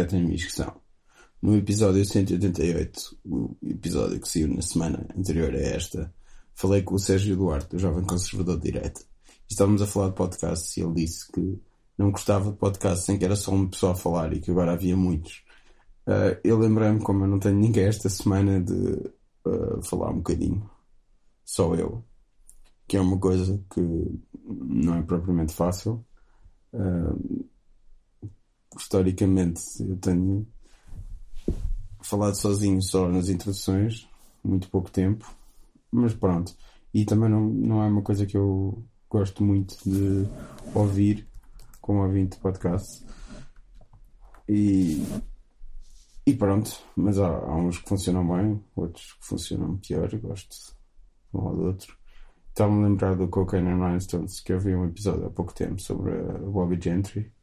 episódio 189 do Tetra Misquissão. No episódio 188, o episódio que saiu na semana anterior a esta, falei com o Sérgio Duarte, do Jovem Conservador de Direita. Estávamos a falar de podcasts e ele disse que não gostava de podcasts em que era só uma pessoa a falar e que agora havia muitos. Uh, eu lembrei-me, como eu não tenho ninguém esta semana, de uh, falar um bocadinho. Só eu. Que é uma coisa que não é propriamente fácil. Uh, historicamente, eu tenho falado sozinho só nas introduções, muito pouco tempo, mas pronto. E também não, não é uma coisa que eu gosto muito de ouvir como ouvinte de podcast. E, e pronto, mas há, há uns que funcionam bem, outros que funcionam pior, gosto de um ou do outro. Estava-me a lembrar do Cocaine and Rhinestones, que eu vi um episódio há pouco tempo sobre a Bobby Gentry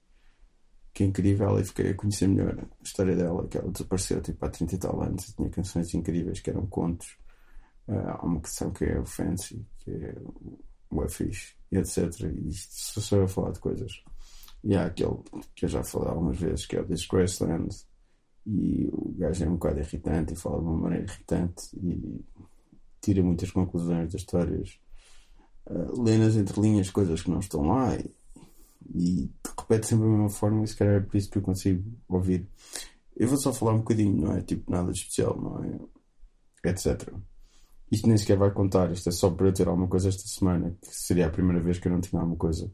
que é incrível e fiquei a conhecer melhor a história dela, que ela desapareceu tipo há 30 e tal anos e tinha canções incríveis que eram contos. Uh, há uma canção que é o Fancy, que é o Fish, etc. E isto só a falar de coisas. E há aquele que eu já falei algumas vezes, que é o Disgraceland, e o gajo é um bocado irritante e fala de uma maneira irritante e tira muitas conclusões das histórias. Uh, lê nas entrelinhas coisas que não estão lá e e repete sempre a mesma forma e se calhar é por isso que eu consigo ouvir. Eu vou só falar um bocadinho, não é tipo nada de especial, não é? Etc. Isto nem sequer vai contar, isto é só para eu ter alguma coisa esta semana, que seria a primeira vez que eu não tinha alguma coisa.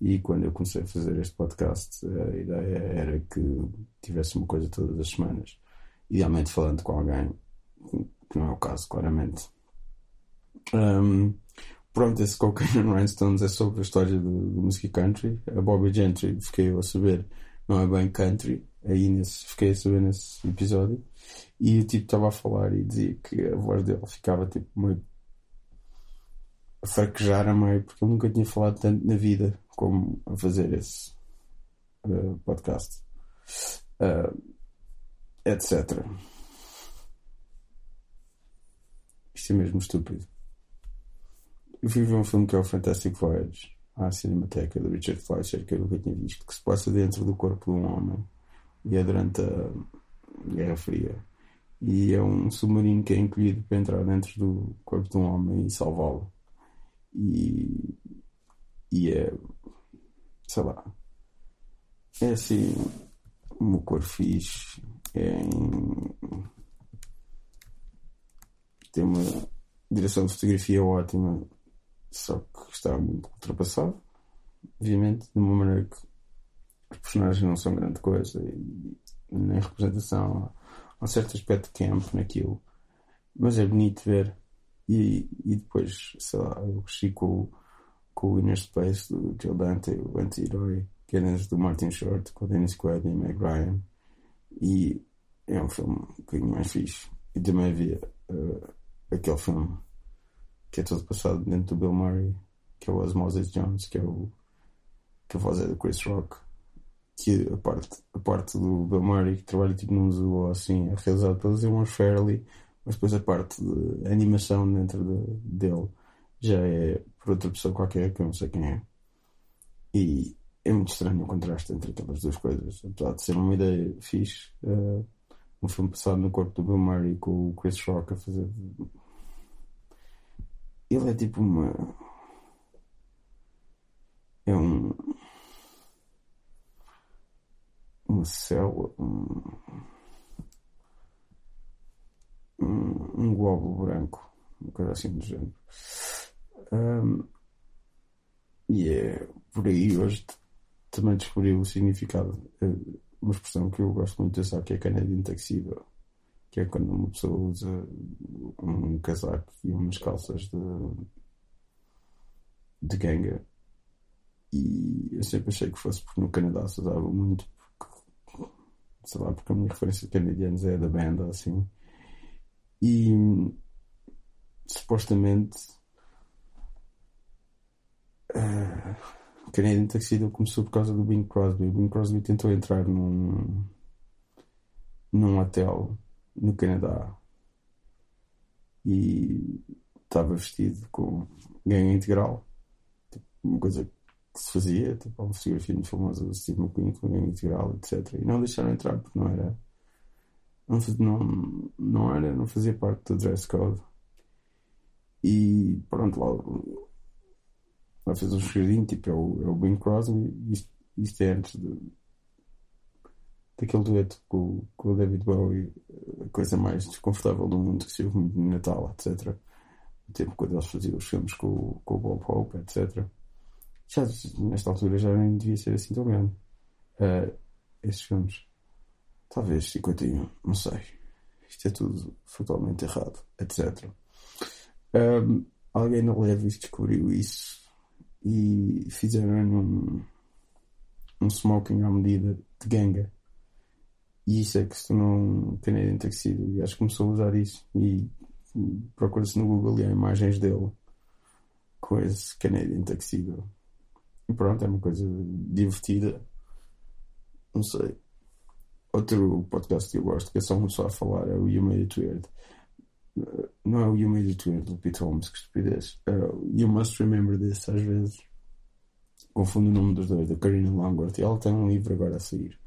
E quando eu comecei a fazer este podcast, a ideia era que tivesse uma coisa todas as semanas. Idealmente falando com alguém, que não é o caso, claramente. Um, Pronto, esse Cocaine Rhinestones é sobre a história do, do música country. A Bobby Gentry, fiquei a saber, não é bem country. Aí nesse, fiquei a saber nesse episódio. E o tipo estava a falar e dizia que a voz dele ficava tipo meio a fraquejar a meio, porque ele nunca tinha falado tanto na vida como a fazer esse uh, podcast. Uh, etc. Isto é mesmo estúpido. Ver um filme que é o Fantastic Voyage à Cinemateca do Richard Fleischer, que eu nunca tinha visto, que se passa dentro do corpo de um homem e é durante a Guerra Fria. E é um submarino que é encolhido para entrar dentro do corpo de um homem e salvá-lo. E, e é, sei lá, é assim, uma cor fixe, é em, tem uma direção de fotografia ótima só que está muito ultrapassado, obviamente, de uma maneira que os personagens não são grande coisa e nem representação. Há um certo aspecto de campo naquilo, mas é bonito ver. E, e depois, sei lá, eu cresci com, com o Inner Space do Joe Dante, o anti-herói, que é do Martin Short, com o Dennis Quaid e Meg Ryan. E é um filme um bocadinho mais fixe. E também havia uh, aquele filme que é todo passado dentro do Bill Murray, que é o Osmosis Jones, que é o que a voz é do Chris Rock, que a parte, a parte do Bill Murray que trabalha tipo num zoo assim é realizada pelos irmãos Fairley, mas depois a parte de animação dentro de, dele já é por outra pessoa qualquer que eu não sei quem é. E é muito estranho o contraste entre aquelas duas coisas, apesar de ser uma ideia fixe. Uh, um filme passado no corpo do Bill Murray com o Chris Rock a fazer ele é tipo uma. É um. Uma célula. Um, um, um globo branco. Uma coisa assim do género. Um, e é por aí hoje também descobri o significado. É uma expressão que eu gosto muito de usar que é Canadian Taxiba que é quando uma pessoa usa um casaco e umas calças de, de ganga. E eu sempre achei que fosse porque no Canadá se usava muito, porque, sei lá, porque a minha referência de canadianos é da banda, assim. E supostamente uh, Canadian Tuxedo começou por causa do Bing Crosby. O Bing Crosby tentou entrar num, num hotel no Canadá e estava vestido com ganho integral, tipo, uma coisa que se fazia, tipo, uma fotografia muito famosa do Steve McQueen com ganho integral, etc. E não deixaram entrar porque não era. Não, não, era, não fazia parte do dress code. E pronto, lá, lá fez um segredinho, tipo, é o, é o Bing Crosby, isto, isto é antes de, daquele dueto com, com o David Bowie, a coisa mais desconfortável do mundo que se ouve muito no Natal, etc. O tempo quando eles faziam os filmes com, com o Bob Hope, etc. Já, nesta altura já nem devia ser assim tão grande. Uh, esses filmes. Talvez 51, não sei. Isto é tudo fatalmente errado, etc. Um, alguém na Levis descobriu isso e fizeram um, um smoking à medida de ganga. E isso é que se um Canadian Tuxedo. E acho que começou a usar isso. E procura-se no Google e há imagens dele com esse Canadian Tuxedo. E pronto, é uma coisa divertida. Não sei. Outro podcast que eu gosto, que é só um só a falar, é o You Made It Weird. Não é o You Made It Weird do Pete Holmes, que estupidez. Uh, you Must Remember This, às vezes. Confundo o nome dos dois, da Karina Longworth. E ela tem um livro agora a sair.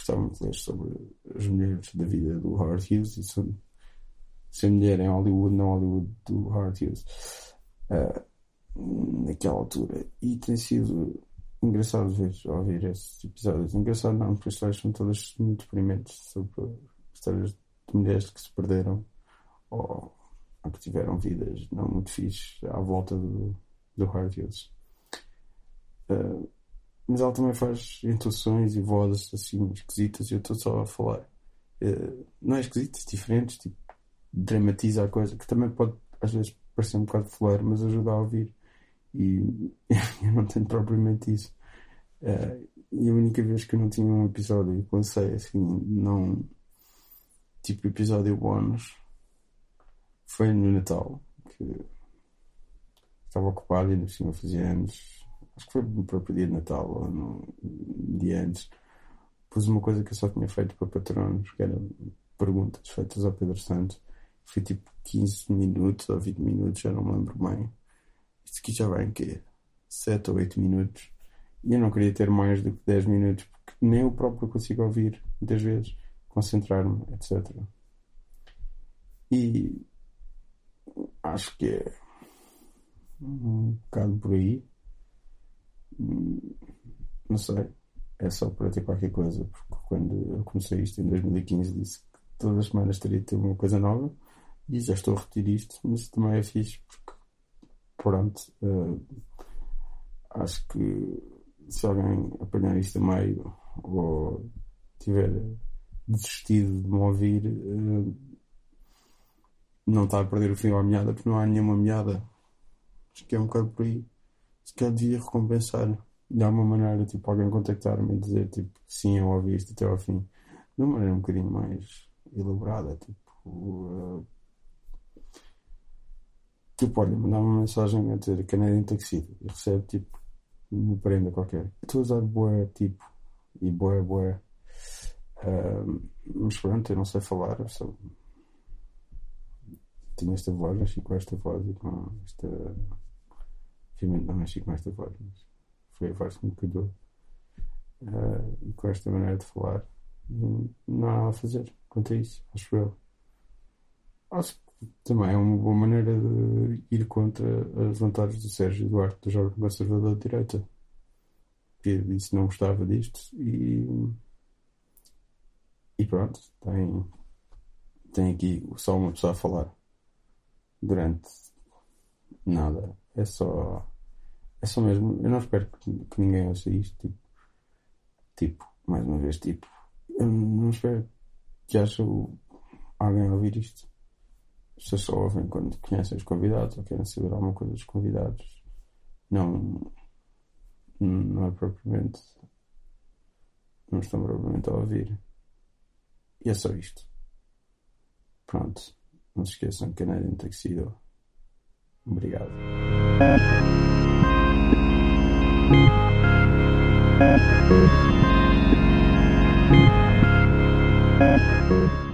Gostava muito de sobre as mulheres da vida do Howard Hughes e sobre ser mulher em Hollywood, não Hollywood do Howard Hughes. Uh, naquela altura. E tem sido engraçado ver, ouvir esses episódios. Engraçado não, porque as histórias são todas muito deprimentes sobre histórias de mulheres que se perderam ou, ou que tiveram vidas não muito fixes à volta do, do Hard Hughes. Uh, mas ela também faz intuições e vozes assim esquisitas e eu estou só a falar. Uh, não é esquisitas, diferentes, tipo, dramatiza a coisa, que também pode às vezes parecer um bocado fleiro, mas ajuda a ouvir. E eu não tenho propriamente isso. Uh, e a única vez que eu não tinha um episódio que lancei assim, não tipo episódio bónus foi no Natal, que estava ocupado e no cima fazia anos. Acho que foi no próprio dia de Natal ou no dia antes. Pus uma coisa que eu só tinha feito para patronos, que era perguntas feitas ao Pedro Santos. Foi tipo 15 minutos ou 20 minutos, já não me lembro bem. Isto aqui já vai em quê? 7 ou 8 minutos. E eu não queria ter mais do que 10 minutos, porque nem eu próprio consigo ouvir, muitas vezes, concentrar-me, etc. E acho que é um bocado por aí. Não sei. É só para ter qualquer coisa, porque quando eu comecei isto em 2015 disse que todas as semanas teria de ter uma coisa nova e já estou a repetir isto, mas também é fixe porque pronto. Uh, acho que se alguém apanhar isto a meio ou tiver desistido de me ouvir, uh, não está a perder o fio à meada porque não há nenhuma meada. Acho que é um bocado por aí. Calhar devia recompensar. De alguma maneira, tipo, alguém contactar-me e dizer, tipo, sim, eu ouvi isto até ao fim. De uma maneira um bocadinho mais elaborada, tipo. Uh, tipo, olha, mandar uma mensagem a dizer Canadian Taxi e recebe, tipo, uma prenda qualquer. Estou a usar boé, tipo, e boé, boé. Uh, mas pronto, eu não sei falar, eu sou tinha esta voz, nasci com esta voz e com esta. Obviamente não nasci com esta voz, mas foi a voz que me cuidou. Uh, e com esta maneira de falar, não, não há nada a fazer quanto a isso, acho eu. Acho que também é uma boa maneira de ir contra as vontades do Sérgio Duarte, do Jovem Conservador de Direita, que disse não gostava disto e. E pronto, tem, tem aqui só uma pessoa a falar durante nada. É só. É só mesmo. Eu não espero que, que ninguém ouça isto. Tipo, tipo, mais uma vez, tipo. Eu não espero que haja alguém a ouvir isto. Pessoas só ouvem quando conhecem os convidados ou querem saber alguma coisa dos convidados. Não. Não é propriamente. Não estão propriamente a ouvir. E é só isto. Pronto. Não se esqueçam, Canadian Tuxedo. Obrigado. Thank